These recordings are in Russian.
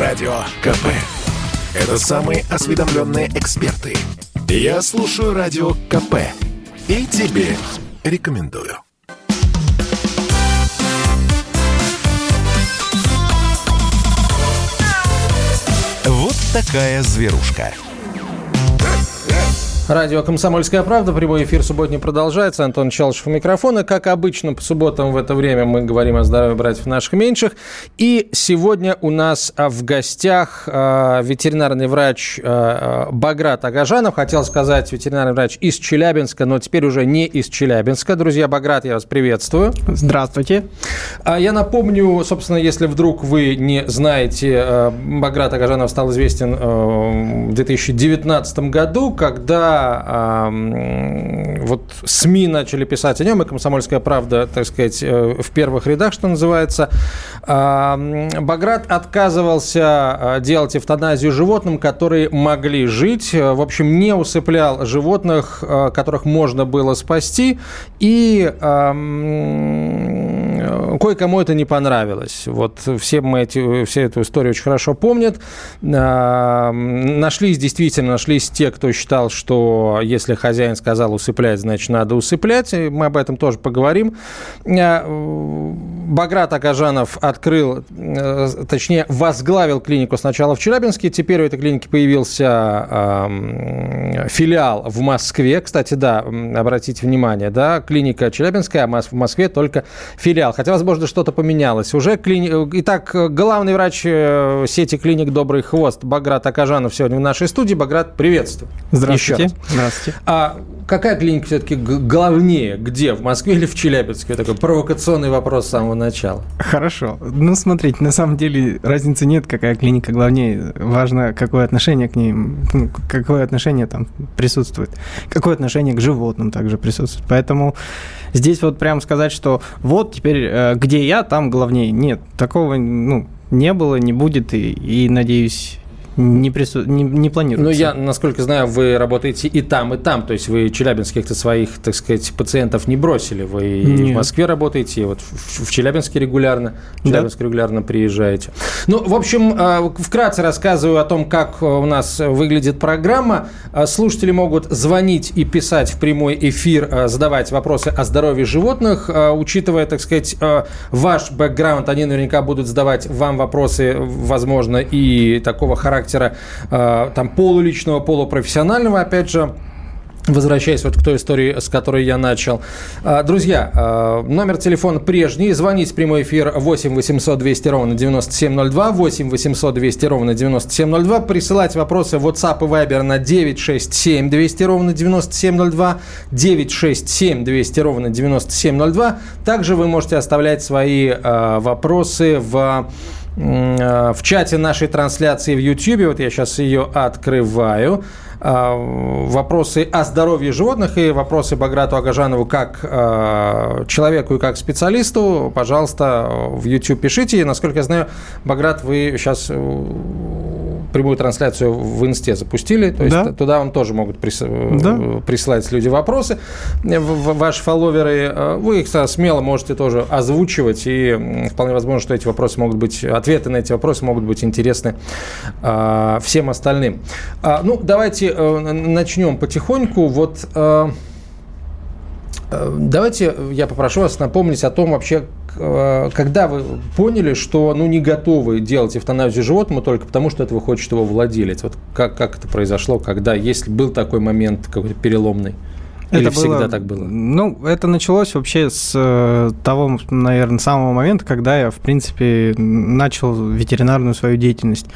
Радио КП. Это самые осведомленные эксперты. Я слушаю Радио КП. И тебе рекомендую. Вот такая зверушка. Радио «Комсомольская правда». Прямой эфир субботний продолжается. Антон Чалышев у микрофона. Как обычно, по субботам в это время мы говорим о здоровье братьев наших меньших. И сегодня у нас а, в гостях э, ветеринарный врач э, Баграт Агажанов. Хотел сказать ветеринарный врач из Челябинска, но теперь уже не из Челябинска. Друзья, Баграт, я вас приветствую. Здравствуйте. А я напомню, собственно, если вдруг вы не знаете, Баграт Агажанов стал известен в 2019 году, когда вот СМИ начали писать о нем, и «Комсомольская правда», так сказать, э, в первых рядах, что называется. Баграт отказывался э, делать эвтаназию животным, которые могли жить. Э, в общем, не усыплял животных, которых можно было спасти. И кое-кому это не понравилось. Вот все мы эти, все эту историю очень хорошо помнят. Нашлись, действительно, нашлись те, кто считал, что если хозяин сказал усыплять, значит, надо усыплять. И мы об этом тоже поговорим. Э, Баграт Акажанов открыл, э, точнее, возглавил клинику сначала в Челябинске, теперь у этой клиники появился э, филиал в Москве. Кстати, да, обратите внимание, да, клиника Челябинская, а в Москве только филиал. Хотя, возможно, что-то поменялось. Уже клини... Итак, главный врач сети клиник «Добрый хвост» Баграт Акажанов сегодня в нашей студии. Баграт, приветствую. Здравствуйте. Здравствуйте. А какая клиника все-таки главнее? Где? В Москве или в Челябинске? Такой провокационный вопрос с самого начала. Хорошо. Ну, смотрите, на самом деле разницы нет, какая клиника главнее. Важно, какое отношение к ней, ну, какое отношение там присутствует. Какое отношение к животным также присутствует. Поэтому здесь вот прям сказать, что вот теперь э, где я, там главнее. Нет, такого, ну, не было, не будет, и, и надеюсь, не, прису... не, не планируется. Ну, я, насколько знаю, вы работаете и там, и там. То есть вы челябинских-то своих, так сказать, пациентов не бросили. Вы Нет. в Москве работаете, и вот в, Челябинске регулярно. В Челябинск да. регулярно приезжаете. Ну, в общем, а, вкратце рассказываю о том, как у нас выглядит программа. А, слушатели могут звонить и писать в прямой эфир, задавать вопросы о здоровье животных. Учитывая, так сказать, ваш бэкграунд, они наверняка будут задавать вам вопросы, возможно, и такого характера характера, э, там, полуличного, полупрофессионального, опять же, Возвращаясь вот к той истории, с которой я начал. Э, друзья, э, номер телефона прежний. Звонить в прямой эфир 8 800 200 ровно 9702. 8 800 200 ровно 9702. Присылать вопросы в WhatsApp и Viber на 967 200 ровно 9702. 967 200 ровно 9702. Также вы можете оставлять свои вопросы в в чате нашей трансляции в YouTube, вот я сейчас ее открываю, э, вопросы о здоровье животных и вопросы Баграту Агажанову как э, человеку и как специалисту, пожалуйста, в YouTube пишите. И, насколько я знаю, Баграт, вы сейчас прямую трансляцию в Инсте запустили, то есть да. туда он тоже могут прис... да. присылать люди вопросы. Ваши фолловеры, вы их смело можете тоже озвучивать, и вполне возможно, что эти вопросы могут быть, ответы на эти вопросы могут быть интересны а, всем остальным. А, ну, давайте э, начнем потихоньку. Вот а, Давайте я попрошу вас напомнить о том вообще, Э, когда вы поняли, что ну, не готовы делать эвтаназию животному только потому, что этого хочет его владелец? Вот как, как это произошло, когда, если был такой момент какой-то переломный? Или это всегда было, так было? Ну, это началось вообще с э, того, наверное, самого момента, когда я, в принципе, начал ветеринарную свою деятельность.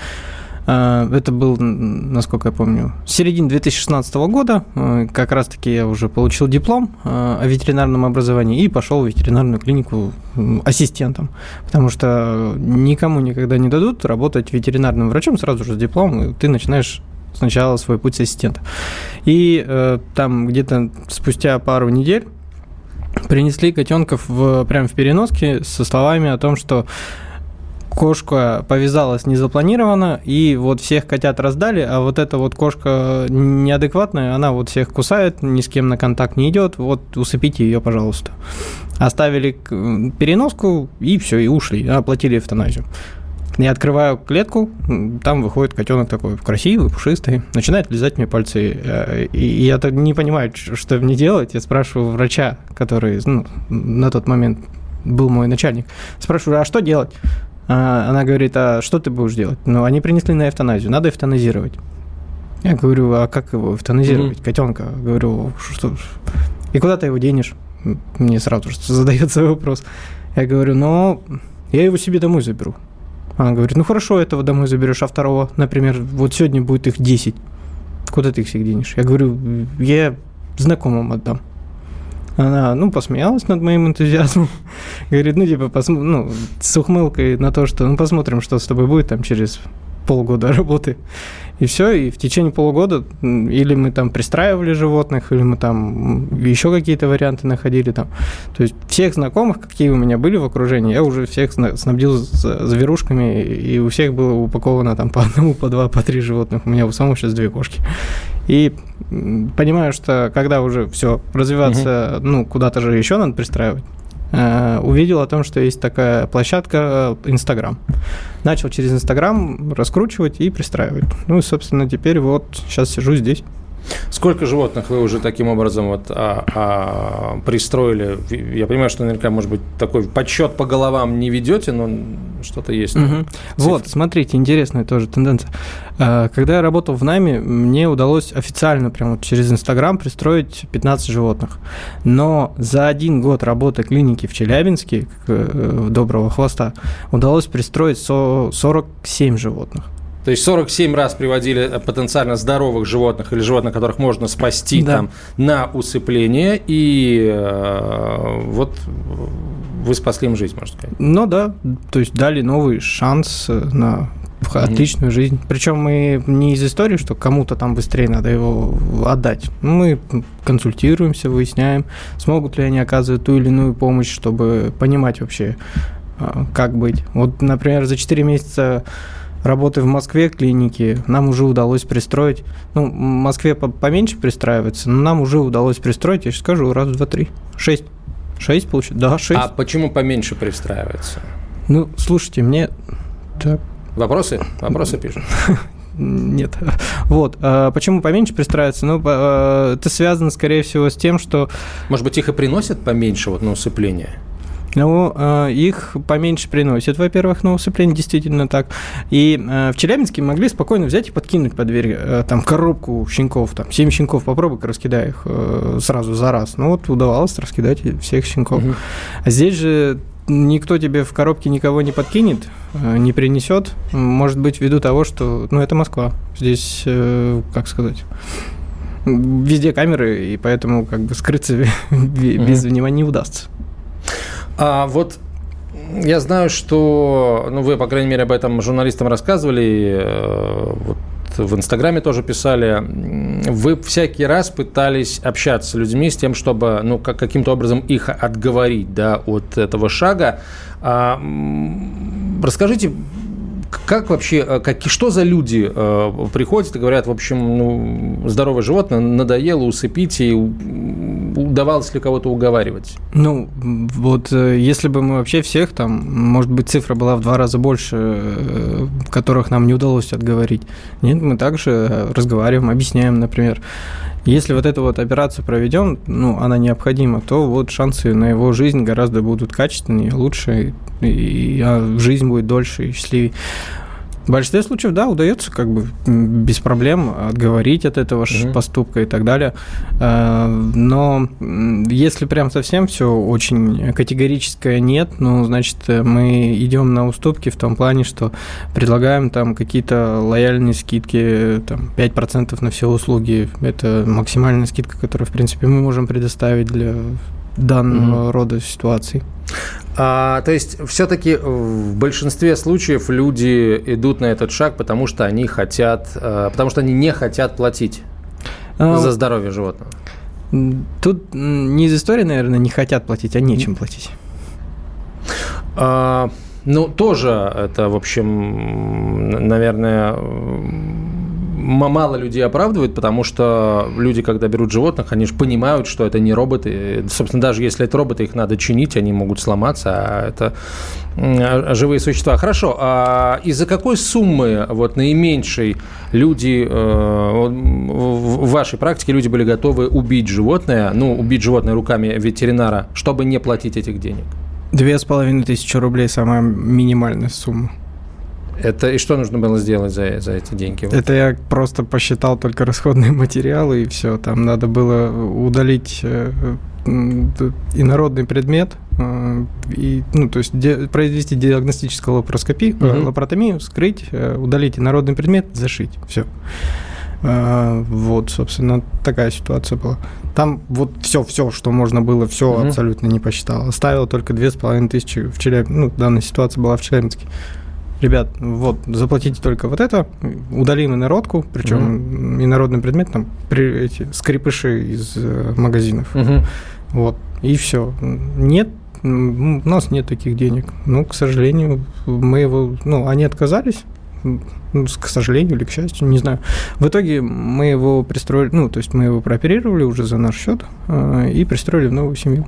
Э, это был, насколько я помню, середина 2016 года. Э, как раз-таки я уже получил диплом э, о ветеринарном образовании и пошел в ветеринарную клинику ассистентом. Потому что никому никогда не дадут работать ветеринарным врачом сразу же с дипломом, и ты начинаешь сначала свой путь ассистента. И э, там где-то спустя пару недель принесли котенков в, прямо в переноске со словами о том, что кошка повязалась незапланированно, и вот всех котят раздали, а вот эта вот кошка неадекватная, она вот всех кусает, ни с кем на контакт не идет, вот усыпите ее, пожалуйста. Оставили переноску, и все, и ушли, оплатили эвтаназию. Я открываю клетку, там выходит котенок такой красивый, пушистый, начинает лизать мне пальцы. Э, и я не понимаю, что мне делать. Я спрашиваю врача, который ну, на тот момент был мой начальник. Спрашиваю, а что делать? А, она говорит, а что ты будешь делать? Ну, они принесли на эвтаназию, надо эвтаназировать. Я говорю, а как его эвтаназировать? Mm-hmm. Котенка. Говорю, что... И куда ты его денешь? Мне сразу же задается вопрос. Я говорю, ну, я его себе домой заберу. Она говорит, ну хорошо, этого домой заберешь, а второго, например, вот сегодня будет их 10. Куда ты их всех денешь? Я говорю, я знакомым отдам. Она, ну, посмеялась над моим энтузиазмом. Говорит, ну, типа, посм... ну, с ухмылкой на то, что, ну, посмотрим, что с тобой будет там через полгода работы. И все, и в течение полугода или мы там пристраивали животных, или мы там еще какие-то варианты находили там. То есть всех знакомых, какие у меня были в окружении, я уже всех снабдил зверушками, и у всех было упаковано там по одному, по два, по три животных. У меня у самого сейчас две кошки. И понимаю, что когда уже все развиваться, угу. ну, куда-то же еще надо пристраивать, увидел о том, что есть такая площадка э, Инстаграм. Начал через Инстаграм раскручивать и пристраивать. Ну и, собственно, теперь вот сейчас сижу здесь. Сколько животных вы уже таким образом вот, а, а, пристроили? Я понимаю, что наверняка, может быть, такой подсчет по головам не ведете, но что-то есть. Угу. Вот, смотрите, интересная тоже тенденция. А, когда я работал в Нами, мне удалось официально прямо через Инстаграм пристроить 15 животных. Но за один год работы клиники в Челябинске, э, Доброго Хвоста, удалось пристроить 47 животных. То есть 47 раз приводили э, потенциально здоровых животных или животных, которых можно спасти да. там на усыпление, и э, вот вы спасли им жизнь, можно сказать. Ну да, то есть дали новый шанс э, на отличную mm-hmm. жизнь. Причем мы не из истории, что кому-то там быстрее надо его отдать. Мы консультируемся, выясняем, смогут ли они оказывать ту или иную помощь, чтобы понимать вообще, э, как быть. Вот, например, за 4 месяца работы в Москве клиники нам уже удалось пристроить. Ну, в Москве поменьше пристраивается, но нам уже удалось пристроить, я сейчас скажу, раз, два, три, шесть. Шесть получится? Да, шесть. А почему поменьше пристраивается? Ну, слушайте, мне... Так. Вопросы? Вопросы пишут. Нет. Вот. А почему поменьше пристраивается? Ну, а, это связано, скорее всего, с тем, что... Может быть, их и приносят поменьше вот на усыпление? Ну, э, их поменьше приносят, во-первых, на усыпление, действительно так. И э, в Челябинске могли спокойно взять и подкинуть под дверь э, там коробку щенков, там 7 щенков, попробуй-ка раскидай их сразу за раз. Ну, вот удавалось раскидать всех щенков. Угу. А здесь же никто тебе в коробке никого не подкинет, не принесет. Может быть, ввиду того, что, ну, это Москва. Здесь, как сказать, везде камеры, и поэтому как бы скрыться без внимания не удастся. А вот я знаю, что, ну, вы, по крайней мере, об этом журналистам рассказывали, э, вот в Инстаграме тоже писали, вы всякий раз пытались общаться с людьми с тем, чтобы, ну, как, каким-то образом их отговорить, да, от этого шага. А, расскажите, как вообще, э, как, что за люди э, приходят и говорят, в общем, ну, здоровое животное, надоело, усыпите, удавалось ли кого-то уговаривать? Ну, вот э, если бы мы вообще всех там, может быть, цифра была в два раза больше, э, которых нам не удалось отговорить. Нет, мы также разговариваем, объясняем, например. Если вот эту вот операцию проведем, ну, она необходима, то вот шансы на его жизнь гораздо будут качественнее, лучше, и, и а жизнь будет дольше и счастливее. В большинстве случаев, да, удается как бы без проблем отговорить от этого угу. поступка и так далее. А, но если прям совсем все очень категорическое нет, ну, значит, мы идем на уступки в том плане, что предлагаем там какие-то лояльные скидки, там 5% на все услуги. Это максимальная скидка, которую, в принципе, мы можем предоставить для данного угу. рода ситуаций. А, то есть все-таки в большинстве случаев люди идут на этот шаг, потому что они хотят, э, потому что они не хотят платить а, за здоровье животного. Тут не из истории, наверное, не хотят платить, а нечем платить. А, ну, тоже это, в общем, наверное, мало людей оправдывает, потому что люди, когда берут животных, они же понимают, что это не роботы. Собственно, даже если это роботы, их надо чинить, они могут сломаться, а это а живые существа. Хорошо, а из-за какой суммы вот наименьшей люди э, в вашей практике люди были готовы убить животное, ну, убить животное руками ветеринара, чтобы не платить этих денег? Две с половиной тысячи рублей самая минимальная сумма. Это и что нужно было сделать за, за эти деньги? Это я просто посчитал только расходные материалы и все. Там надо было удалить э, инородный предмет э, и, ну, то есть ди, произвести диагностическую лапароскопию, угу. лапаротомию, скрыть, удалить инородный предмет, зашить. Все. Вот, собственно, такая ситуация была. Там вот все, все, что можно было, все угу. абсолютно не посчитал. Оставил только две с половиной тысячи в Челябинске. Ну, данная ситуация была в Челябинске ребят, вот, заплатите только вот это, удалим инородку, причем mm-hmm. инородный предмет, там, при, эти скрипыши из э, магазинов. Mm-hmm. Вот, и все. Нет, у нас нет таких денег. Ну, к сожалению, мы его, ну, они отказались, к сожалению или к счастью, не знаю. В итоге мы его пристроили, ну, то есть мы его прооперировали уже за наш счет э, и пристроили в новую семью.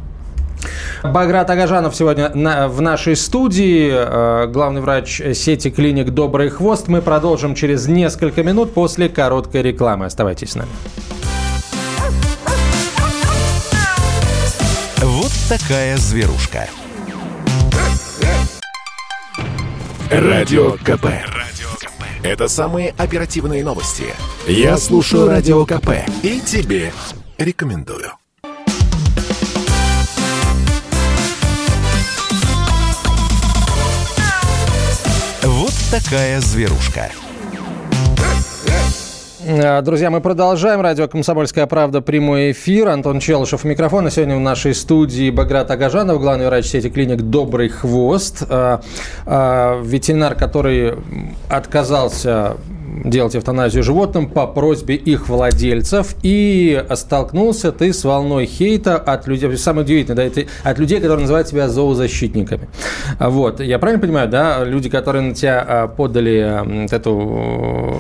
Баграт Агажанов сегодня на, в нашей студии, э, главный врач сети клиник «Добрый хвост». Мы продолжим через несколько минут после короткой рекламы. Оставайтесь с нами. Вот такая зверушка. Радио КП. Это самые оперативные новости. Я слушаю Радио КП и тебе рекомендую. такая зверушка. Э, друзья, мы продолжаем. Радио «Комсомольская правда». Прямой эфир. Антон Челышев у микрофона. Сегодня в нашей студии Баграт Агажанов, главный врач сети клиник «Добрый хвост». Э, э, ветеринар, который отказался делать эвтаназию животным по просьбе их владельцев. И столкнулся ты с волной хейта от людей, самое удивительное, да, это от людей, которые называют себя зоозащитниками. Вот, я правильно понимаю, да, люди, которые на тебя а, подали эту,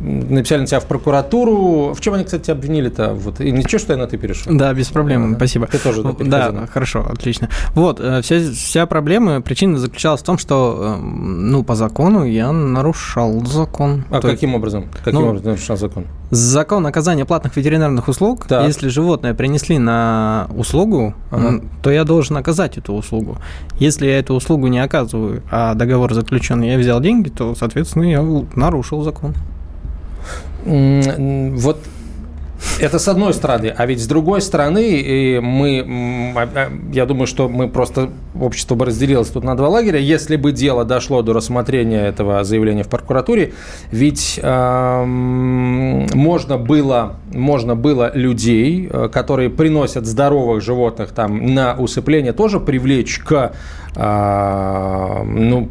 написали на тебя в прокуратуру, в чем они, кстати, обвинили-то? Вот, и ничего, что я на ты перешел? Да, без проблем, да, спасибо. Ты тоже, да, да хорошо, отлично. Вот, э, вся, вся проблема, причина заключалась в том, что, э, ну, по закону я нарушал закон. А То каким есть... образом? Каким ну, образом нарушал закон? Закон оказания платных ветеринарных услуг. Так. Если животное принесли на услугу, ага. то я должен оказать эту услугу. Если я эту услугу не оказываю, а договор заключен, я взял деньги, то, соответственно, я нарушил закон. Вот это с одной стороны. А ведь с другой стороны, мы, а, а, я думаю, что мы просто, общество бы разделилось тут на два лагеря. Если бы дело дошло до рассмотрения этого заявления в прокуратуре, ведь э, можно, было, можно было людей, э, которые приносят здоровых животных там, на усыпление, тоже привлечь к ну,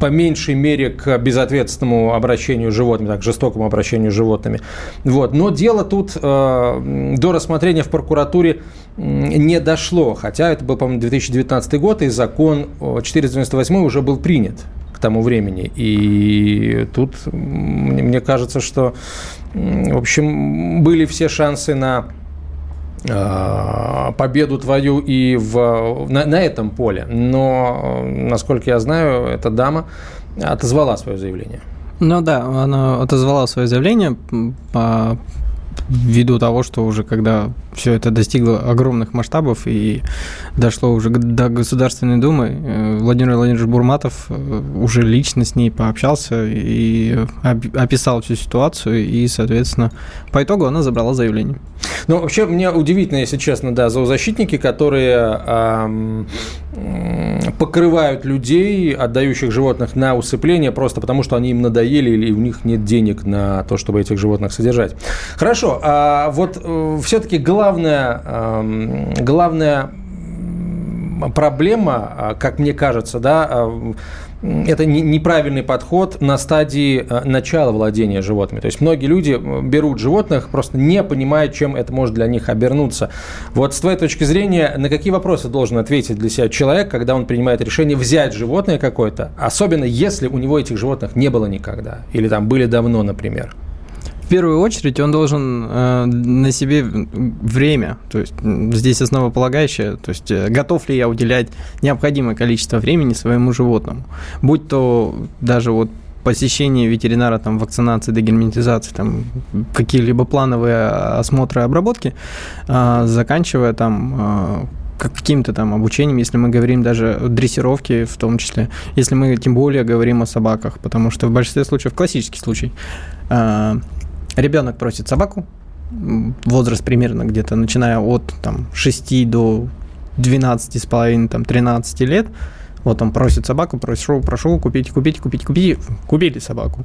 по меньшей мере к безответственному обращению с животными, так, жестокому обращению с животными. Вот. Но дело тут э, до рассмотрения в прокуратуре не дошло, хотя это был, по-моему, 2019 год, и закон 498 уже был принят к тому времени. И тут мне кажется, что, в общем, были все шансы на победу твою и в, на, на этом поле. Но, насколько я знаю, эта дама отозвала свое заявление. Ну да, она отозвала свое заявление по ввиду того, что уже когда все это достигло огромных масштабов и дошло уже до Государственной Думы, э, Владимир Владимирович Бурматов э, уже лично с ней пообщался и описал всю ситуацию, и, соответственно, по итогу она забрала заявление. Ну, вообще, мне удивительно, если честно, да, зоозащитники, которые покрывают людей, отдающих животных на усыпление, просто потому что они им надоели или у них нет денег на то, чтобы этих животных содержать. Хорошо, а вот э, все-таки главная, э, главная проблема, а, как мне кажется, да, а, это неправильный подход на стадии э, начала владения животными. То есть многие люди берут животных, просто не понимая, чем это может для них обернуться. Вот с твоей точки зрения, на какие вопросы должен ответить для себя человек, когда он принимает решение взять животное какое-то, особенно если у него этих животных не было никогда, или там были давно, например? Первую очередь он должен э, на себе время, то есть здесь основополагающее, то есть э, готов ли я уделять необходимое количество времени своему животному, будь то даже вот посещение ветеринара, там, вакцинации, дегельминтизации, там, какие-либо плановые осмотры, обработки, э, заканчивая там э, каким-то там обучением, если мы говорим даже о дрессировке в том числе, если мы тем более говорим о собаках, потому что в большинстве случаев, классический случай, ребенок просит собаку, возраст примерно где-то начиная от там, 6 до 12 с половиной, там, 13 лет, вот он просит собаку, прошу, прошу, купите, купите, купите, купите, купили собаку.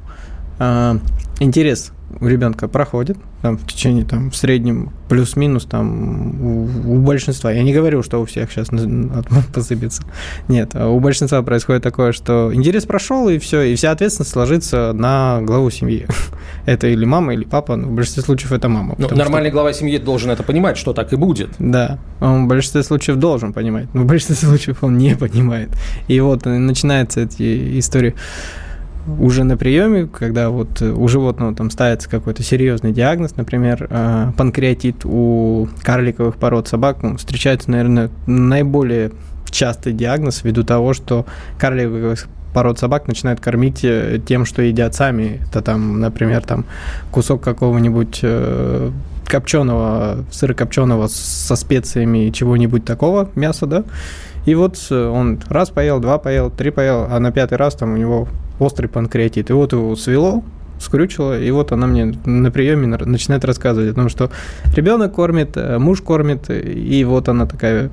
Э, интерес у ребенка проходит там, в течение там, в среднем плюс-минус там у, у большинства. Я не говорю, что у всех сейчас посыпется. Нет, а у большинства происходит такое, что интерес прошел, и все, и вся ответственность ложится на главу семьи. это или мама, или папа, но в большинстве случаев это мама. Ну, нормальный что... глава семьи должен это понимать, что так и будет. Да, он в большинстве случаев должен понимать, но в большинстве случаев он не понимает. И вот начинается эти истории уже на приеме, когда вот у животного там ставится какой-то серьезный диагноз, например, э, панкреатит у карликовых пород собак, ну, встречается, наверное, наиболее частый диагноз ввиду того, что карликовых пород собак начинают кормить э, тем, что едят сами. Это там, например, там кусок какого-нибудь э, копченого, сырокопченого со специями чего-нибудь такого мяса, да, и вот он раз поел, два поел, три поел, а на пятый раз там у него острый панкреатит. И вот его свело, скрючило, и вот она мне на приеме начинает рассказывать о том, что ребенок кормит, э, муж кормит, и вот она такая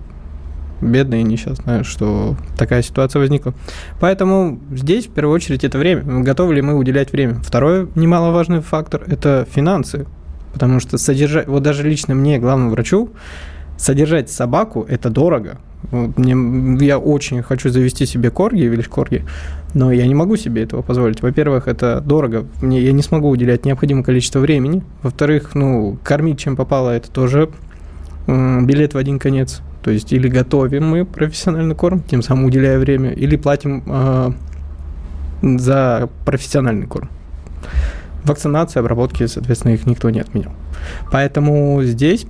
бедная и несчастная, что такая ситуация возникла. Поэтому здесь, в первую очередь, это время. Готовы ли мы уделять время? Второй немаловажный фактор – это финансы. Потому что содержать, вот даже лично мне, главному врачу, содержать собаку – это дорого. Мне, я очень хочу завести себе корги, великорги, но я не могу себе этого позволить. Во-первых, это дорого, мне, я не смогу уделять необходимое количество времени. Во-вторых, ну, кормить чем попало, это тоже билет в один конец. То есть или готовим мы профессиональный корм, тем самым уделяя время, или платим э, за профессиональный корм. Вакцинация, обработки, соответственно, их никто не отменял. Поэтому здесь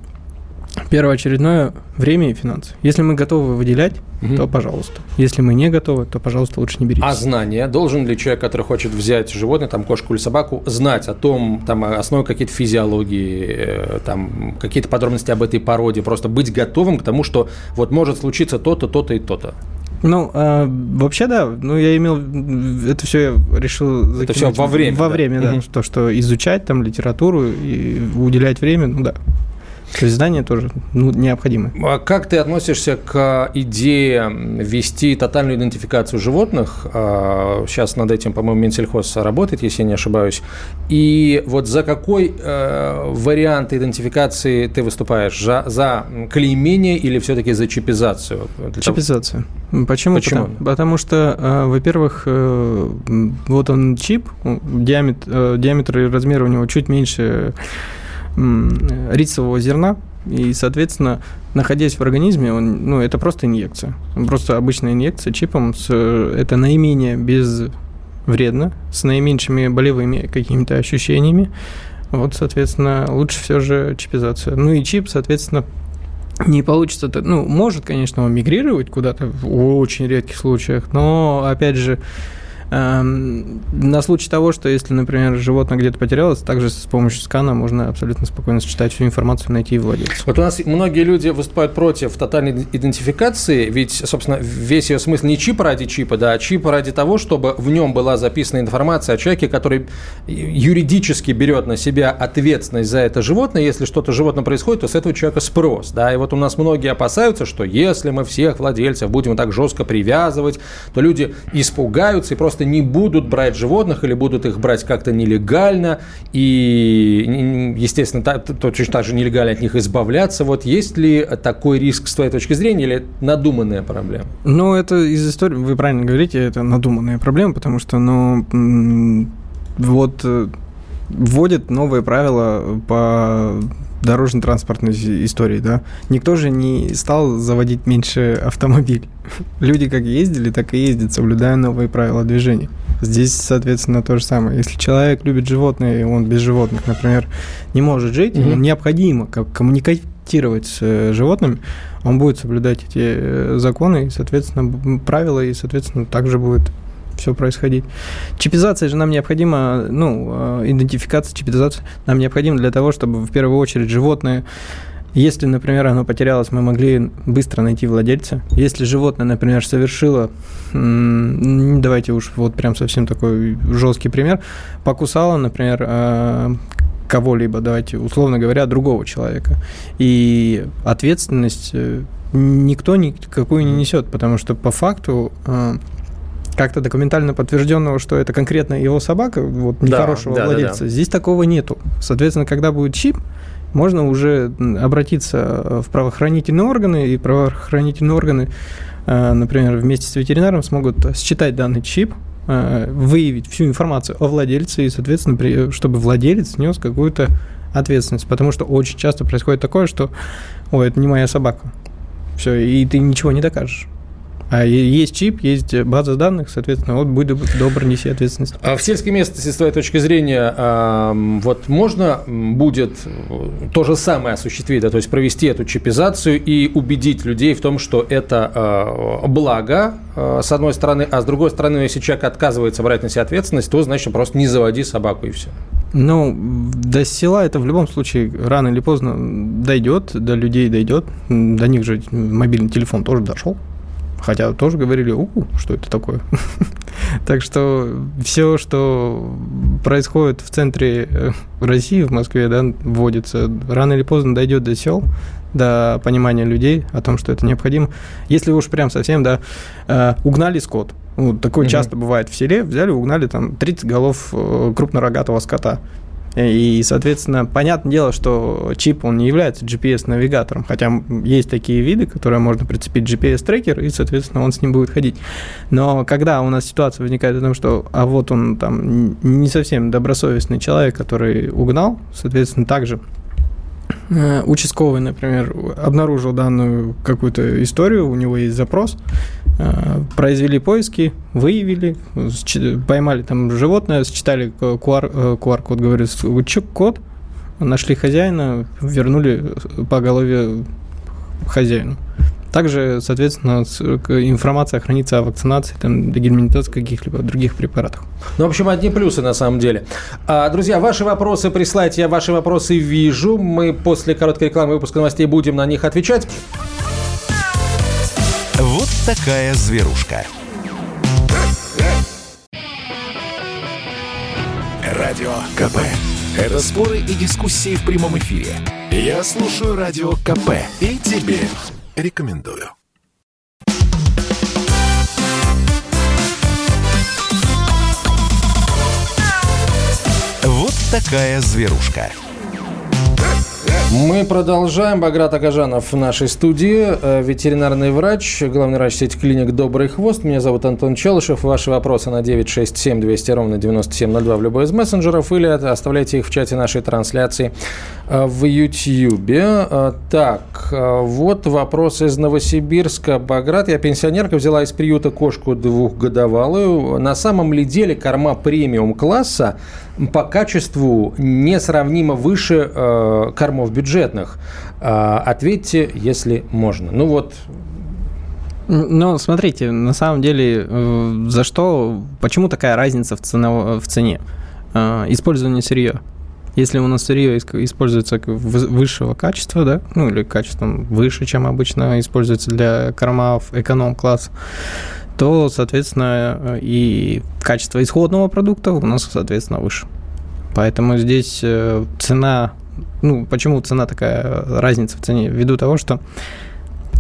Первоочередное время и финансы. Если мы готовы выделять, угу. то пожалуйста. Если мы не готовы, то, пожалуйста, лучше не берите. А знания? Должен ли человек, который хочет взять животное, там, кошку или собаку, знать о том, там, основы какие-то физиологии, э, там, какие-то подробности об этой породе, просто быть готовым к тому, что вот может случиться то-то, то-то и то-то? Ну, э, вообще, да. Ну, я имел... Это все я решил Это все во время. Во да? время, да. Угу. То, что изучать там литературу и уделять время, ну да. То есть знания тоже ну, необходимы. А как ты относишься к идее ввести тотальную идентификацию животных? А, сейчас над этим, по-моему, Минсельхоз работает, если я не ошибаюсь. И вот за какой э, вариант идентификации ты выступаешь? За, за клеймение или все-таки за чипизацию? Чипизацию. Почему? Почему? Потому, потому что, э, во-первых, э, вот он чип, диаметр, диаметр и размер у него чуть меньше рисового зерна, и, соответственно, находясь в организме, он, ну, это просто инъекция. Просто обычная инъекция чипом, с, это наименее безвредно, с наименьшими болевыми какими-то ощущениями. Вот, соответственно, лучше все же чипизация. Ну и чип, соответственно, не получится, ну, может, конечно, он мигрировать куда-то в очень редких случаях, но, опять же, на случай того, что если, например, животное где-то потерялось, также с помощью скана можно абсолютно спокойно сочетать всю информацию, найти владельца. Вот у нас многие люди выступают против тотальной идентификации, ведь, собственно, весь ее смысл не чип ради чипа, да, а чип ради того, чтобы в нем была записана информация о человеке, который юридически берет на себя ответственность за это животное. Если что-то животное происходит, то с этого человека спрос, да, и вот у нас многие опасаются, что если мы всех владельцев будем так жестко привязывать, то люди испугаются и просто просто не будут брать животных или будут их брать как-то нелегально и, естественно, точно так же нелегально от них избавляться. Вот есть ли такой риск с твоей точки зрения или надуманная проблема? Ну, это из истории, вы правильно говорите, это надуманная проблема, потому что, ну, вот э, вводят новые правила по дорожно-транспортной истории, да, никто же не стал заводить меньше автомобилей. Люди как ездили, так и ездят, соблюдая новые правила движения. Здесь, соответственно, то же самое. Если человек любит животные, и он без животных, например, не может жить, mm-hmm. ему необходимо как коммуникатировать с э, животными, он будет соблюдать эти э, законы и, соответственно, правила, и, соответственно, также будет все происходить. Чипизация же нам необходима, ну, э, идентификация, чипизация нам необходима для того, чтобы в первую очередь животные если, например, оно потерялось, мы могли быстро найти владельца. Если животное, например, совершило, давайте уж вот прям совсем такой жесткий пример, покусало, например, э, кого-либо, давайте условно говоря, другого человека. И ответственность э, никто никакую не несет, потому что по факту как-то документально подтвержденного, что это конкретно его собака, вот нехорошего да, владельца, да, да. здесь такого нету. Соответственно, когда будет чип, можно уже обратиться в правоохранительные органы, и правоохранительные органы, э, например, вместе с ветеринаром смогут считать данный чип, э, выявить всю информацию о владельце и, соответственно, чтобы владелец нес какую-то ответственность. Потому что очень часто происходит такое, что «Ой, это не моя собака». Все, и ты ничего не докажешь. А есть чип, есть база данных, соответственно, вот будь добр, неси ответственность. А в сельской местности, с твоей точки зрения, вот можно будет то же самое осуществить, да, то есть провести эту чипизацию и убедить людей в том, что это а, благо, с одной стороны, а с другой стороны, если человек отказывается брать на себя ответственность, то, значит, просто не заводи собаку и все. Ну, до села это в любом случае рано или поздно дойдет, до людей дойдет, до них же мобильный телефон тоже дошел. Хотя тоже говорили, у, что это такое. так что все, что происходит в центре э, России, в Москве, да, вводится, рано или поздно дойдет до сел, до понимания людей о том, что это необходимо. Если уж прям совсем, да, э, угнали скот, ну, такое часто бывает в селе, взяли, угнали там 30 голов э, крупнорогатого скота. И, соответственно, понятное дело, что чип, он не является GPS-навигатором, хотя есть такие виды, которые можно прицепить GPS-трекер, и, соответственно, он с ним будет ходить. Но когда у нас ситуация возникает о том, что, а вот он там не совсем добросовестный человек, который угнал, соответственно, также Э, участковый, например, обнаружил данную какую-то историю, у него есть запрос, произвели поиски, выявили, поймали там животное, считали QR, QR-код, говорю, код, нашли хозяина, вернули по голове хозяину. Также, соответственно, информация хранится о вакцинации, там, дегельминтации каких-либо других препаратах. Ну, в общем, одни плюсы на самом деле. А, друзья, ваши вопросы присылайте, я ваши вопросы вижу. Мы после короткой рекламы выпуска новостей будем на них отвечать. Такая зверушка. Радио КП. Это споры и дискуссии в прямом эфире. Я слушаю Радио КП и тебе рекомендую. Вот такая зверушка. Мы продолжаем. Баграт Агажанов в нашей студии, э, ветеринарный врач, главный врач сети клиник «Добрый хвост». Меня зовут Антон Челышев. Ваши вопросы на 967 200 ровно 9702 в любой из мессенджеров или оставляйте их в чате нашей трансляции э, в YouTube. Э, так, вот вопрос из Новосибирска. Баграт, я пенсионерка, взяла из приюта кошку двухгодовалую. На самом ли деле корма премиум класса по качеству несравнимо выше э, кормов бюджетных? Э, ответьте, если можно. Ну вот ну, смотрите, на самом деле, э, за что, почему такая разница в, цено, в цене? Э, использование сырья. Если у нас сырье используется высшего качества, да, ну или качеством выше, чем обычно используется для кормов эконом-класс, то, соответственно, и качество исходного продукта у нас, соответственно, выше. Поэтому здесь э, цена, ну, почему цена такая, разница в цене? Ввиду того, что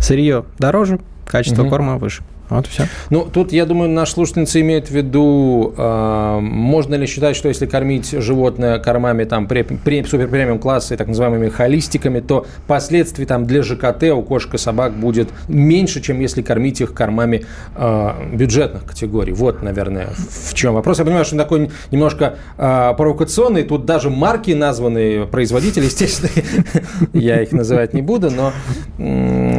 сырье дороже, качество угу. корма выше. Вот все. Ну, тут, я думаю, наш слушательница имеет в виду, э, можно ли считать, что если кормить животное кормами там пре, пре, супер премиум класса и так называемыми холистиками, то последствий там для ЖКТ у кошек и собак будет меньше, чем если кормить их кормами э, бюджетных категорий. Вот, наверное, в чем вопрос. Я понимаю, что он такой немножко э, провокационный. Тут даже марки названы производители, естественно, я их называть не буду, но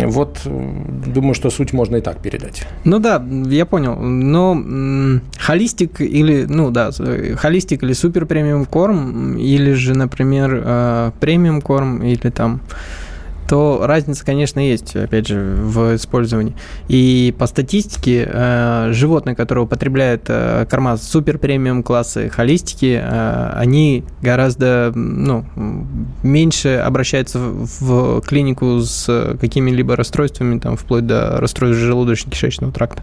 вот думаю, что суть можно и так передать. Ну да, я понял. Но холистик или, ну да, холистик или супер премиум корм, или же, например, э, премиум корм, или там то разница, конечно, есть, опять же, в использовании. И по статистике, э, животные, которые употребляют э, корма супер премиум классы холистики, э, они гораздо ну, меньше обращаются в клинику с какими-либо расстройствами, там, вплоть до расстройств желудочно-кишечного тракта.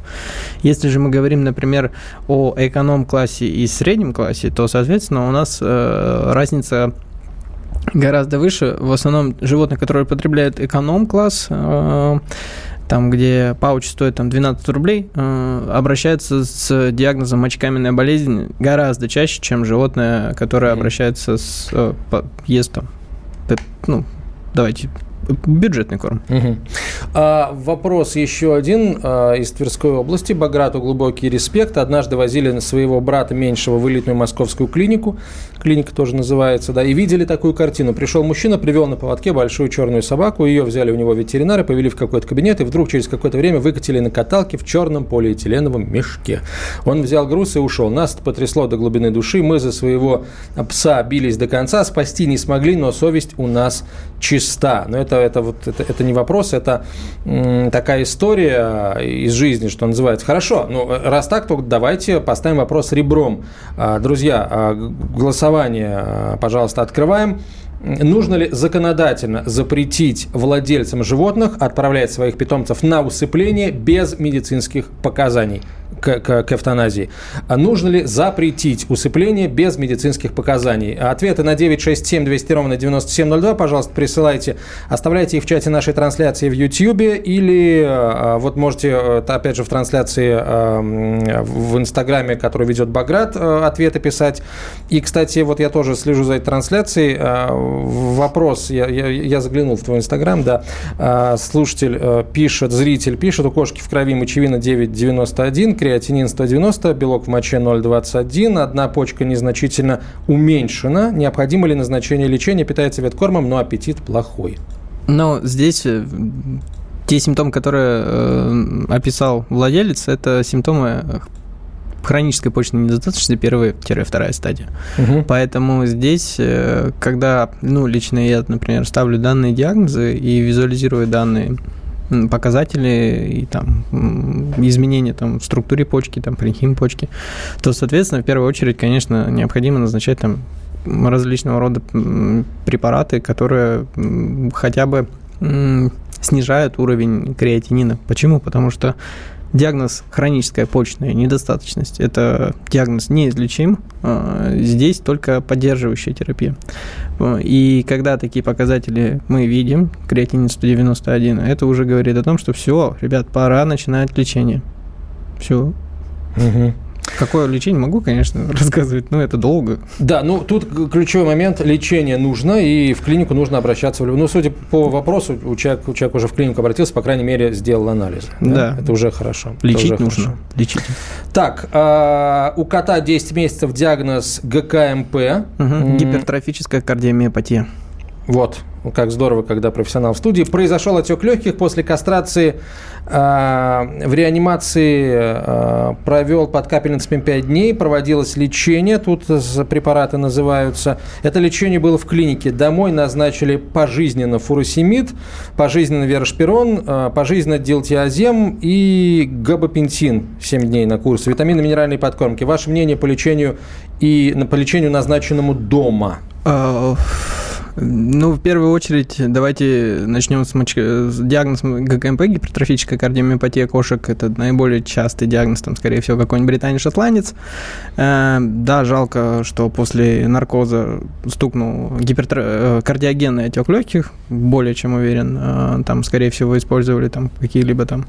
Если же мы говорим, например, о эконом-классе и среднем классе, то, соответственно, у нас разница гораздо выше. В основном животные, которые потребляют эконом-класс, э, там, где пауч стоит там, 12 рублей, э, обращаются с диагнозом мочекаменная болезнь гораздо чаще, чем животное, которое mm-hmm. обращается с... Э, ест там, ну, давайте бюджетный корм. Угу. А, вопрос еще один а, из Тверской области. Баграту глубокий респект. Однажды возили своего брата меньшего в элитную московскую клинику. Клиника тоже называется, да. И видели такую картину. Пришел мужчина, привел на поводке большую черную собаку. Ее взяли у него ветеринары, повели в какой-то кабинет. И вдруг через какое-то время выкатили на каталке в черном полиэтиленовом мешке. Он взял груз и ушел. Нас потрясло до глубины души. Мы за своего пса бились до конца. Спасти не смогли, но совесть у нас чиста. Но это, это, вот, это, это не вопрос, это такая история из жизни, что называется. Хорошо, ну, раз так, то давайте поставим вопрос ребром. А, друзья, а, голосование, а, пожалуйста, открываем. Нужно ли законодательно запретить владельцам животных отправлять своих питомцев на усыпление без медицинских показаний? к, к, к эвтаназии. А нужно ли запретить усыпление без медицинских показаний? Ответы на 967 200 ровно 9702, пожалуйста, присылайте. Оставляйте их в чате нашей трансляции в YouTube или а, вот можете, э, опять же, в трансляции в Инстаграме, который ведет Баграт, э, ответы писать. И, кстати, вот я тоже слежу за этой трансляцией. Вопрос, я, я, я заглянул в твой Инстаграм, да, а, слушатель э, пишет, зритель пишет, у кошки в крови мочевина 9,91, креатинин 190, белок в моче 0,21, одна почка незначительно уменьшена. Необходимо ли назначение лечения? Питается веткормом, но аппетит плохой. Но здесь э, те симптомы, которые э, описал владелец, это симптомы хронической почечной недостаточности первая-вторая стадия. Угу. Поэтому здесь, э, когда, ну, лично я, например, ставлю данные диагнозы и визуализирую данные показатели и там изменения там, в структуре почки, там, паренхим почки, то, соответственно, в первую очередь, конечно, необходимо назначать там различного рода препараты, которые хотя бы снижают уровень креатинина. Почему? Потому что диагноз хроническая почечная недостаточность – это диагноз неизлечим, а, здесь только поддерживающая терапия. И когда такие показатели мы видим, креатинин 191, это уже говорит о том, что все, ребят, пора начинать лечение. Все. Угу. Какое лечение могу, конечно, рассказывать, но это долго. Да, ну тут ключевой момент – лечение нужно, и в клинику нужно обращаться. Ну, судя по вопросу, у человека, человек уже в клинику обратился, по крайней мере, сделал анализ. Да. да. Это уже хорошо. Лечить уже нужно. Хорошо. Лечить. Так, э, у кота 10 месяцев диагноз ГКМП. Угу. Гипертрофическая кардиомиопатия. Вот, как здорово, когда профессионал в студии. Произошел отек легких после кастрации. Э, в реанимации э, провел под капельницами 5 дней. Проводилось лечение. Тут препараты называются. Это лечение было в клинике. Домой назначили пожизненно фуросемид, пожизненно верошпирон, э, пожизненно дилтиазем и габапентин 7 дней на курс. Витамины, минеральные подкормки. Ваше мнение по лечению и по лечению, назначенному дома? Ну, в первую очередь, давайте начнем с, моч... с диагноза ГКМП, гипертрофическая кардиомиопатия кошек. Это наиболее частый диагноз, там, скорее всего, какой-нибудь британец-шотландец. Э, да, жалко, что после наркоза стукнул гипертро... Э, кардиогенный отек легких, более чем уверен. Э, там, скорее всего, использовали там какие-либо там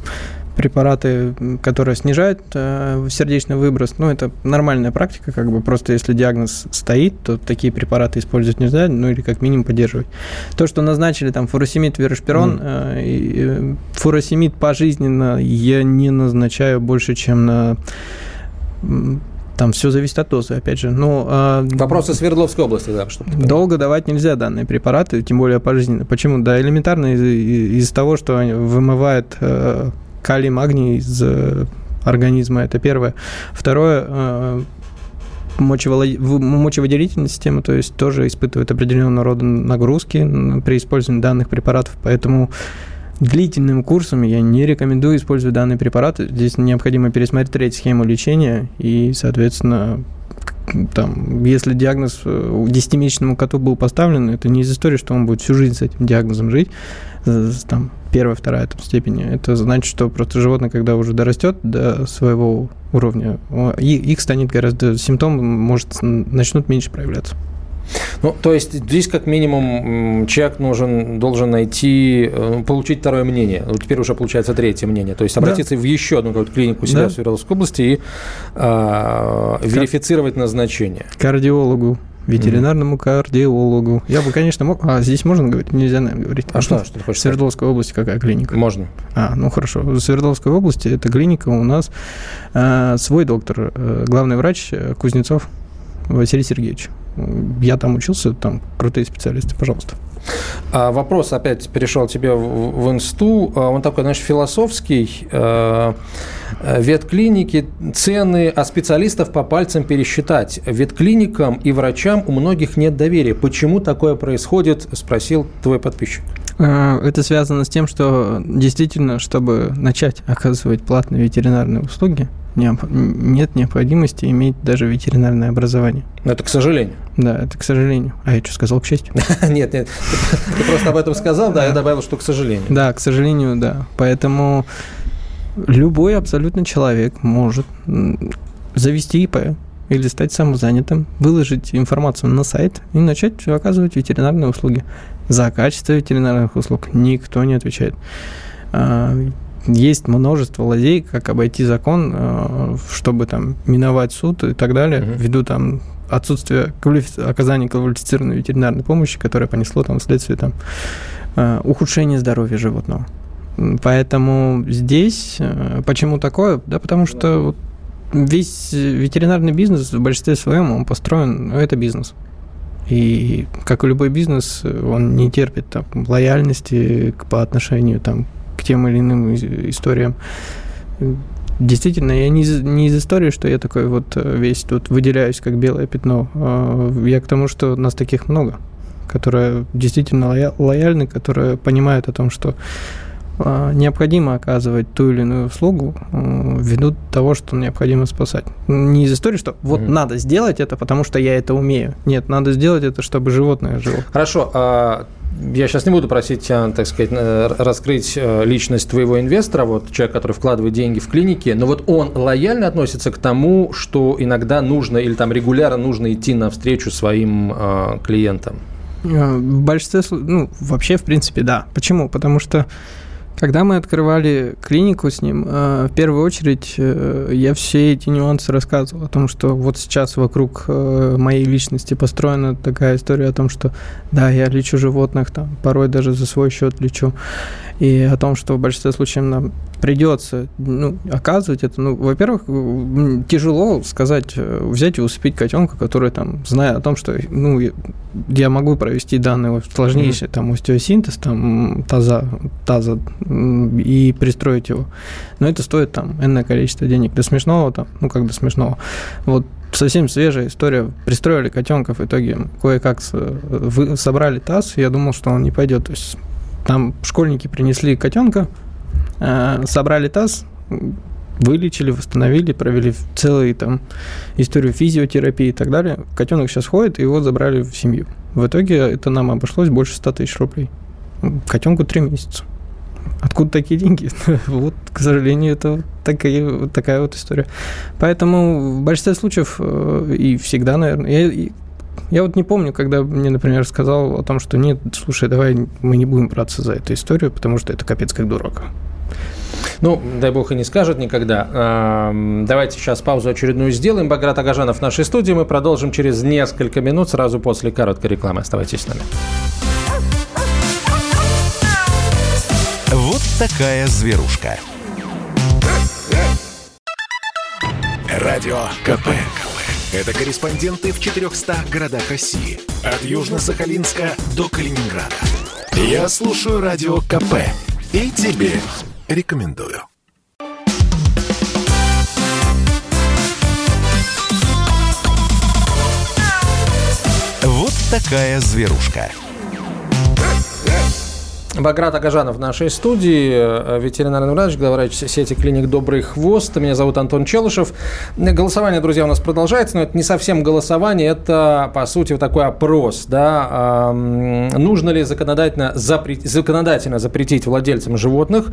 препараты, которые снижают э, сердечный выброс. Ну, это нормальная практика, как бы просто если диагноз стоит, то такие препараты использовать нельзя, ну или как минимум поддерживать. То, что назначили там фуросемид, верошпирон, э, э, фуросемид пожизненно я не назначаю больше, чем на там все зависит от дозы, опять же. Ну, а... Вопрос из Свердловской области, да, чтобы Долго давать нельзя данные препараты, тем более пожизненно. Почему? Да, элементарно из- из- из-за того, что они вымывают э, калий, магний из организма, это первое. Второе, мочевыделительная система, то есть тоже испытывает определенного рода нагрузки при использовании данных препаратов, поэтому длительным курсом я не рекомендую использовать данные препараты. Здесь необходимо пересмотреть схему лечения и, соответственно, там, если диагноз 10-месячному коту был поставлен, это не из истории, что он будет всю жизнь с этим диагнозом жить, там, первая, вторая там, степени. Это значит, что просто животное, когда уже дорастет до своего уровня, их станет гораздо, симптомы может, начнут меньше проявляться. Ну, то есть здесь как минимум человек нужен, должен найти, э, получить второе мнение. Вот теперь уже получается третье мнение. То есть обратиться да. в еще одну клинику себя да. в Свердловской области и а, верифицировать назначение. Кардиологу ветеринарному кардиологу. Я бы, конечно, мог... А здесь можно говорить? Нельзя, наверное, говорить. А, что, что ты хочешь Свердловской области какая клиника? Можно. А, ну хорошо. В Свердловской области эта клиника у нас э, свой доктор, э, главный врач э, Кузнецов Василий Сергеевич. Я там учился, там крутые специалисты, пожалуйста. А вопрос опять перешел тебе в, в инсту. А, он такой, знаешь, философский. А, ветклиники, цены, а специалистов по пальцам пересчитать. Ветклиникам и врачам у многих нет доверия. Почему такое происходит, спросил твой подписчик. Это связано с тем, что действительно, чтобы начать оказывать платные ветеринарные услуги, нет необходимости иметь даже ветеринарное образование. Но это к сожалению. Да, это к сожалению. А я что сказал, к счастью? Нет, нет, ты просто об этом сказал, да, я добавил, что к сожалению. Да, к сожалению, да. Поэтому любой абсолютно человек может завести ИП или стать самозанятым, выложить информацию на сайт и начать оказывать ветеринарные услуги. За качество ветеринарных услуг никто не отвечает. Есть множество лазей, как обойти закон, э, чтобы там миновать суд и так далее, mm-hmm. ввиду там отсутствия квалифи... оказания квалифицированной ветеринарной помощи, которое понесло там вследствие там э, ухудшения здоровья животного. Поэтому здесь э, почему такое? Да, потому что весь ветеринарный бизнес в большинстве своем он построен, ну, это бизнес. И как и любой бизнес, он не терпит там, лояльности по отношению там, к тем или иным историям. Действительно, я не из, не из истории, что я такой вот э, весь тут выделяюсь как белое пятно. А я к тому, что нас таких много, которые действительно лояльны, которые понимают о том, что а, необходимо оказывать ту или иную услугу э, ввиду того, что необходимо спасать. Не из истории, что вот mm-hmm. надо сделать это, потому что я это умею. Нет, надо сделать это, чтобы животное жило. Хорошо. А я сейчас не буду просить тебя, так сказать, э, раскрыть э, личность твоего инвестора, вот человек, который вкладывает деньги в клиники, но вот он лояльно относится к тому, что иногда нужно или там регулярно нужно идти навстречу своим э, клиентам? В большинстве, ну, вообще, в принципе, да. Почему? Потому что когда мы открывали клинику с ним, э, в первую очередь э, я все эти нюансы рассказывал о том, что вот сейчас вокруг э, моей личности построена такая история о том, что да, я лечу животных, там, порой даже за свой счет лечу, и о том, что в большинстве случаев нам придется ну, оказывать это. Ну, во-первых, тяжело сказать, э, взять и усыпить котенка, который там, зная о том, что ну, я могу провести данный сложнейший mm-hmm. там остеосинтез, там таза, таза и пристроить его. Но это стоит там энное количество денег. До смешного там, ну как до смешного. Вот совсем свежая история. Пристроили котенка, в итоге кое-как собрали таз, я думал, что он не пойдет. То есть там школьники принесли котенка, Э, собрали таз, вылечили, восстановили, провели целую там историю физиотерапии и так далее. Котенок сейчас ходит, его забрали в семью. В итоге это нам обошлось больше 100 тысяч рублей. Котенку 3 месяца. Откуда такие деньги? вот, к сожалению, это такая, такая вот история. Поэтому в большинстве случаев э, и всегда, наверное, я, я вот не помню, когда мне, например, сказал о том, что нет, слушай, давай мы не будем браться за эту историю, потому что это капец как дурак. Ну, дай бог и не скажет никогда. Давайте сейчас паузу очередную сделаем. Баграт Агажанов в нашей студии. Мы продолжим через несколько минут, сразу после короткой рекламы. Оставайтесь с нами. Вот такая зверушка. Радио КП. Это корреспонденты в 400 городах России. От Южно-Сахалинска до Калининграда. Я слушаю Радио КП и тебе рекомендую. Вот такая зверушка. Баграт Агажанов в нашей студии, э, ветеринарный врач, главврач сети клиник «Добрый хвост». Меня зовут Антон Челышев. Голосование, друзья, у нас продолжается, но это не совсем голосование, это, по сути, вот такой опрос. Да? Нужно ли законодательно, запретить, законодательно запретить владельцам животных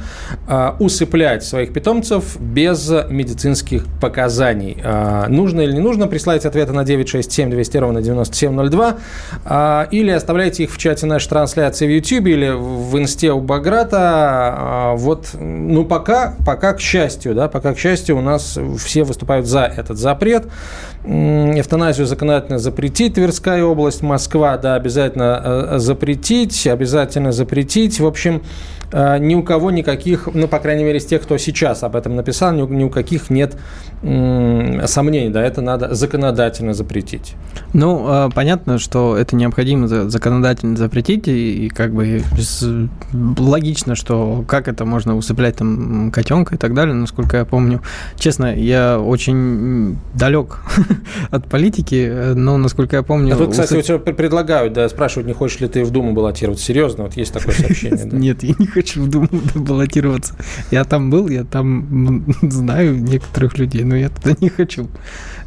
а, усыплять своих питомцев без медицинских показаний? А, нужно или не нужно? Присылайте ответы на 967 200 ровно 9702 а, или оставляйте их в чате нашей трансляции в YouTube или в в инсте у Баграта. А, вот, ну, пока, пока, к счастью, да, пока, к счастью, у нас все выступают за этот запрет. Эвтаназию законодательно запретить, Тверская область, Москва, да, обязательно э, запретить, обязательно запретить. В общем, Э, ни у кого никаких, ну, по крайней мере, из тех, кто сейчас об этом написал, ни у, ни у каких нет сомнений, да, это надо законодательно запретить. Ну, э, понятно, что это необходимо законодательно запретить, и, и как бы логично, что как это можно усыплять там котенка и так далее, насколько я помню. Честно, я очень далек от политики, но, насколько я помню... А тут, кстати, усып... предлагают, да, спрашивают, не хочешь ли ты в Думу баллотировать. Серьезно, вот есть такое сообщение. Нет, я не хочу в Думу баллотироваться. Я там был, я там знаю некоторых людей, но я туда не хочу.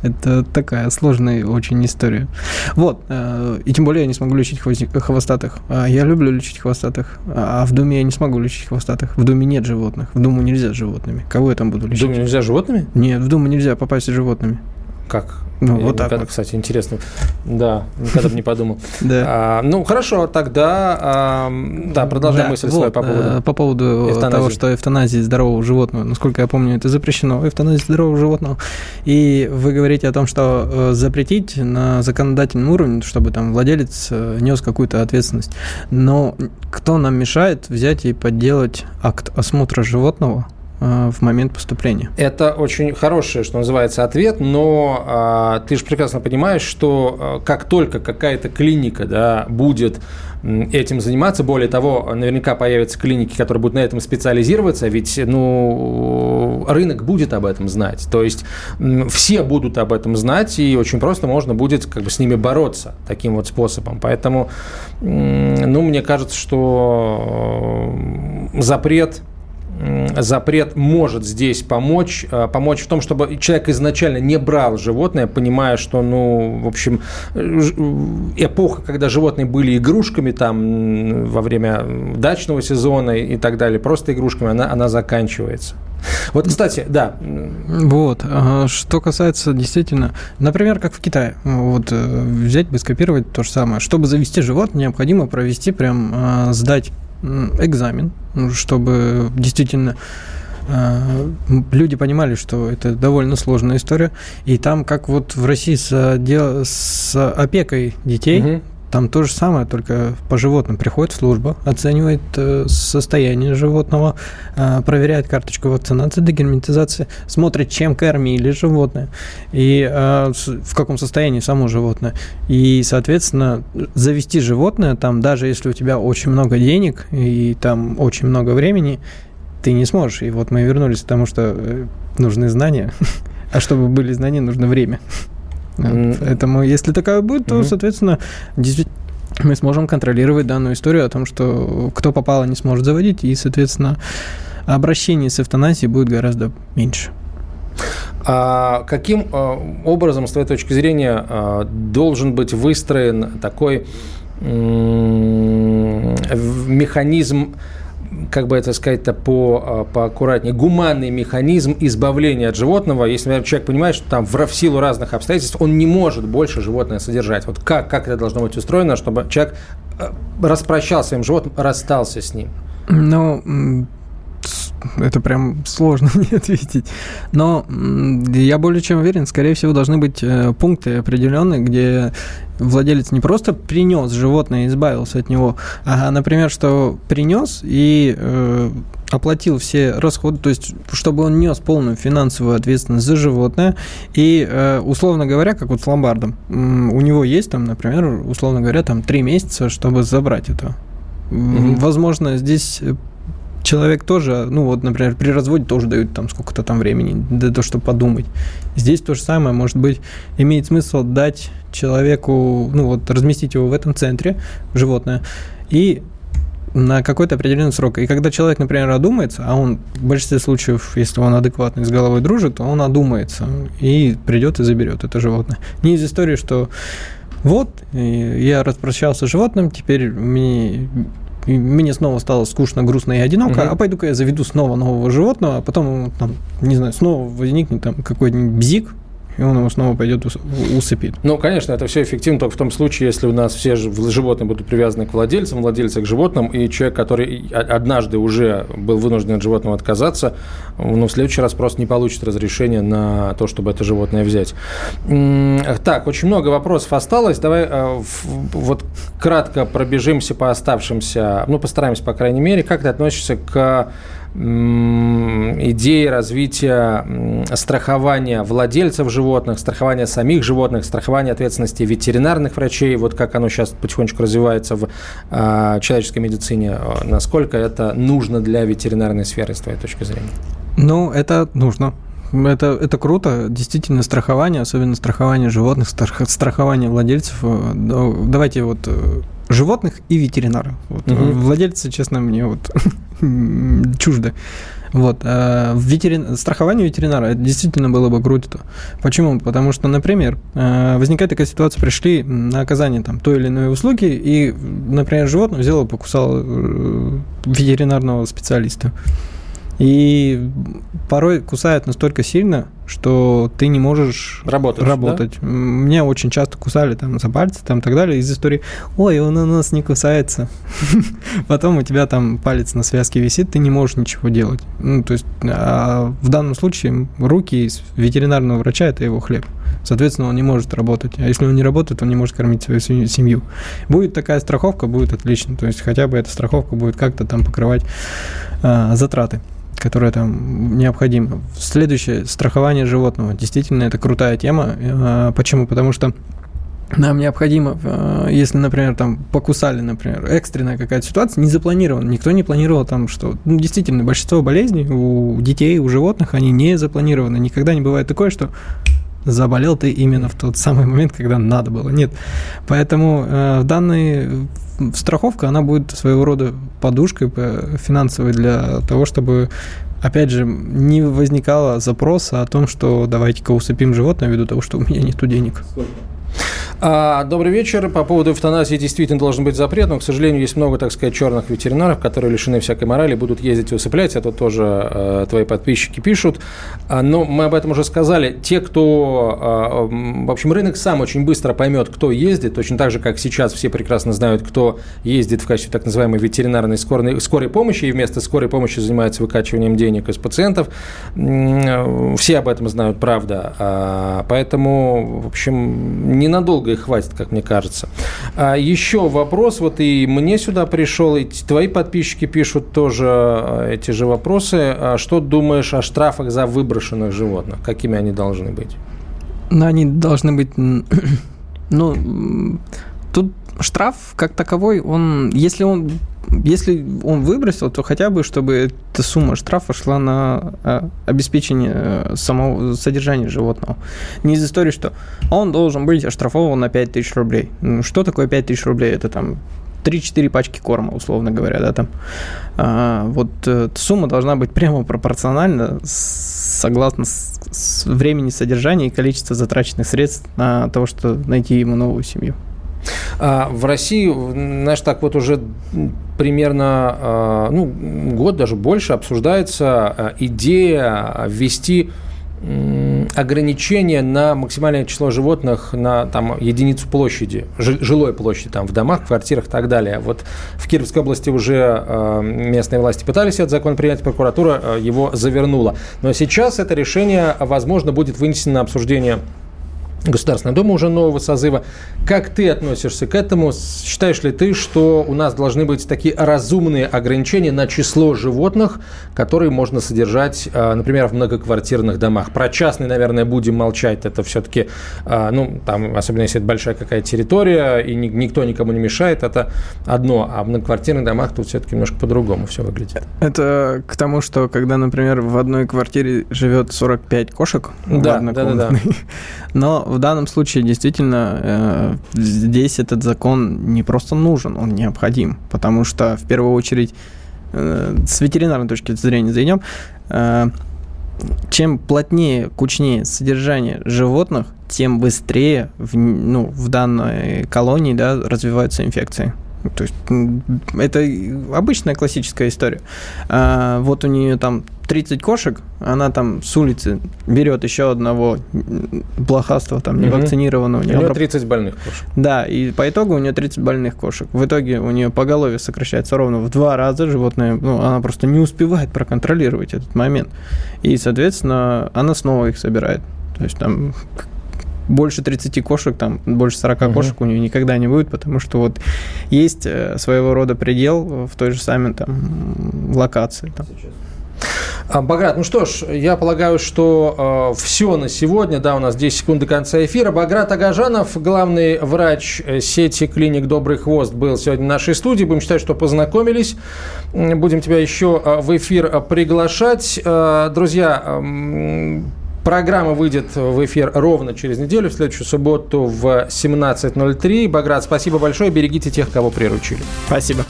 Это такая сложная очень история. Вот. Э, и тем более я не смогу лечить хвостатых. А я люблю лечить хвостатых. А в Думе я не смогу лечить хвостатых. В Думе нет животных. В Думу нельзя с животными. Кого я там буду лечить? В Думу нельзя животными? Нет, в Думу нельзя попасть с животными. Как? Ну, вот так вот. Кстати, интересно. Да, никогда бы не подумал. Да. А, ну, хорошо, тогда, а, да, продолжай мысль свою по поводу э, По поводу того, что эвтаназия здорового животного, насколько я помню, это запрещено, эвтаназия здорового животного. И вы говорите о том, что э, запретить на законодательном уровне, чтобы там владелец э, нес какую-то ответственность. Но кто нам мешает взять и подделать акт осмотра животного в момент поступления. Это очень хороший, что называется, ответ, но а, ты же прекрасно понимаешь, что а, как только какая-то клиника да, будет этим заниматься. Более того, наверняка появятся клиники, которые будут на этом специализироваться, ведь ну, рынок будет об этом знать. То есть все будут об этом знать, и очень просто можно будет как бы с ними бороться таким вот способом. Поэтому, ну, мне кажется, что запрет запрет может здесь помочь, э, помочь в том, чтобы человек изначально не брал животное, понимая, что, ну, в общем, э, эпоха, когда животные были игрушками там во время дачного сезона и так далее, просто игрушками, она, она заканчивается. Вот, кстати, да. Вот. Что касается действительно, например, как в Китае, вот э, взять бы скопировать то же самое. Чтобы завести животное, необходимо провести прям сдать экзамен, чтобы действительно э, люди понимали, что это довольно сложная история. И там, как вот в России с, с опекой детей, угу. Там то же самое, только по животным приходит служба, оценивает э, состояние животного, э, проверяет карточку вакцинации, дегерметизации, смотрит, чем кормили животное и э, в каком состоянии само животное. И, соответственно, завести животное там, даже если у тебя очень много денег и там очень много времени, ты не сможешь. И вот мы вернулись к тому, что нужны знания. А чтобы были знания, нужно время. Поэтому, если такая будет, то, соответственно, действительно мы сможем контролировать данную историю о том, что кто попало, не сможет заводить, и, соответственно, обращений с эвтаназией будет гораздо меньше. А каким а, образом, с твоей точки зрения, а, должен быть выстроен такой механизм как бы это сказать-то по, а, поаккуратнее, гуманный механизм избавления от животного, если например, человек понимает, что там в силу разных обстоятельств он не может больше животное содержать. Вот как, как это должно быть устроено, чтобы человек а, распрощался своим животным, расстался с ним? Ну, это прям сложно не ответить. Но я более чем уверен, скорее всего, должны быть э, пункты определенные, где владелец не просто принес животное и избавился от него, а, например, что принес и э, оплатил все расходы, то есть чтобы он нес полную финансовую ответственность за животное. И, э, условно говоря, как вот с ломбардом, у него есть там, например, условно говоря, там три месяца, чтобы забрать это. Mm-hmm. Возможно, здесь человек тоже, ну вот, например, при разводе тоже дают там сколько-то там времени для того, чтобы подумать. Здесь то же самое, может быть, имеет смысл дать человеку, ну вот, разместить его в этом центре, животное, и на какой-то определенный срок. И когда человек, например, одумается, а он в большинстве случаев, если он адекватный с головой дружит, то он одумается и придет и заберет это животное. Не из истории, что вот, я распрощался с животным, теперь мне мне снова стало скучно, грустно и одиноко, угу. а пойду-ка я заведу снова нового животного, а потом, там, не знаю, снова возникнет там какой-нибудь бзик, и он его снова пойдет усыпит. Ну, конечно, это все эффективно только в том случае, если у нас все животные будут привязаны к владельцам, владельцы к животным, и человек, который однажды уже был вынужден от животного отказаться, ну, в следующий раз просто не получит разрешение на то, чтобы это животное взять. Так, очень много вопросов осталось. Давай э, вот кратко пробежимся по оставшимся, ну, постараемся, по крайней мере. Как ты относишься к идеи развития страхования владельцев животных, страхования самих животных, страхования ответственности ветеринарных врачей, вот как оно сейчас потихонечку развивается в э, человеческой медицине, насколько это нужно для ветеринарной сферы, с твоей точки зрения? Ну, это нужно. Это, это круто, действительно, страхование, особенно страхование животных, страхование владельцев. Э, давайте вот э, животных и ветеринара. Вот. Угу. Владельцы, честно, мне вот чуждо. Вот. А ветерин... Страхование ветеринара это действительно было бы круто. Почему? Потому что, например, э, возникает такая ситуация, пришли на оказание там, той или иной услуги, и, например, животное взяло и покусало ветеринарного специалиста. И порой кусает настолько сильно, что ты не можешь работать. работать. Да? Меня очень часто кусали там за пальцы там, и так далее из истории «Ой, он у нас не кусается». Потом у тебя там палец на связке висит, ты не можешь ничего делать. Ну, то есть а в данном случае руки ветеринарного врача – это его хлеб. Соответственно, он не может работать. А если он не работает, он не может кормить свою семью. Будет такая страховка, будет отлично. То есть хотя бы эта страховка будет как-то там покрывать а, затраты которая там необходима. Следующее, страхование животного. Действительно, это крутая тема. А, почему? Потому что нам необходимо, а, если, например, там покусали, например, экстренная какая-то ситуация, не запланирована, никто не планировал там, что, ну, действительно, большинство болезней у детей, у животных, они не запланированы. Никогда не бывает такое, что заболел ты именно в тот самый момент, когда надо было. Нет. Поэтому э, данный страховка, она будет своего рода подушкой финансовой для того, чтобы опять же, не возникало запроса о том, что давайте-ка усыпим животное ввиду того, что у меня нет денег. А, добрый вечер. По поводу эвтаназии действительно должен быть запрет, но, к сожалению, есть много, так сказать, черных ветеринаров, которые лишены всякой морали, будут ездить и усыплять. Это тоже э, твои подписчики пишут. А, но мы об этом уже сказали. Те, кто... Э, в общем, рынок сам очень быстро поймет, кто ездит, точно так же, как сейчас все прекрасно знают, кто ездит в качестве так называемой ветеринарной скорой, скорой помощи и вместо скорой помощи занимается выкачиванием денег из пациентов. Все об этом знают, правда. А, поэтому, в общем, ненадолго надолго их хватит, как мне кажется. А еще вопрос, вот и мне сюда пришел, и твои подписчики пишут тоже а, эти же вопросы. А что думаешь о штрафах за выброшенных животных? Какими они должны быть? Ну, они должны быть... Ну, штраф как таковой, он, если он если он выбросил, то хотя бы, чтобы эта сумма штрафа шла на э, обеспечение э, самого содержания животного. Не из истории, что он должен быть оштрафован на 5000 рублей. Ну, что такое 5000 рублей? Это там 3-4 пачки корма, условно говоря, да, там. А, вот э, сумма должна быть прямо пропорциональна согласно с, с времени содержания и количества затраченных средств на то, что найти ему новую семью. А в России, знаешь, так вот уже примерно а, ну, год, даже больше обсуждается а, идея ввести ограничения на максимальное число животных на там, единицу площади, жилой площади, там, в домах, квартирах и так далее. Вот в Кировской области уже местные власти пытались этот закон принять, прокуратура его завернула. Но сейчас это решение, возможно, будет вынесено на обсуждение Государственная Дума уже нового созыва. Как ты относишься к этому? Считаешь ли ты, что у нас должны быть такие разумные ограничения на число животных, которые можно содержать, а, например, в многоквартирных домах? Про частные, наверное, будем молчать. Это все-таки, а, ну, там, особенно если это большая какая-то территория, и никто никому не мешает, это одно. А в многоквартирных домах тут все-таки немножко по-другому все выглядит. Это к тому, что когда, например, в одной квартире живет 45 кошек, да, да, да, да. но в данном случае действительно э, здесь этот закон не просто нужен, он необходим, потому что в первую очередь э, с ветеринарной точки зрения зайдем, э, чем плотнее, кучнее содержание животных, тем быстрее в, ну, в данной колонии да, развиваются инфекции. То есть это обычная классическая история. А, вот у нее там 30 кошек, она там с улицы берет еще одного блохастого, там, невакцинированного. У нее 30 больных кошек. Да, и по итогу у нее 30 больных кошек. В итоге у нее поголовье сокращается ровно в два раза. Животное, ну, она просто не успевает проконтролировать этот момент. И, соответственно, она снова их собирает. То есть там больше 30 кошек, там больше 40 угу. кошек у нее никогда не будет, потому что вот есть э, своего рода предел в той же самой там локации. Там. А, Баграт, ну что ж, я полагаю, что э, все на сегодня. Да, у нас 10 секунд до конца эфира. Баграт Агажанов, главный врач э, сети клиник «Добрый хвост», был сегодня в нашей студии. Будем считать, что познакомились. Будем тебя еще в эфир приглашать. Друзья, Программа выйдет в эфир ровно через неделю, в следующую субботу в 17.03. Баграт, спасибо большое. Берегите тех, кого приручили. Спасибо.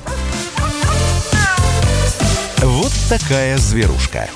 Вот такая зверушка.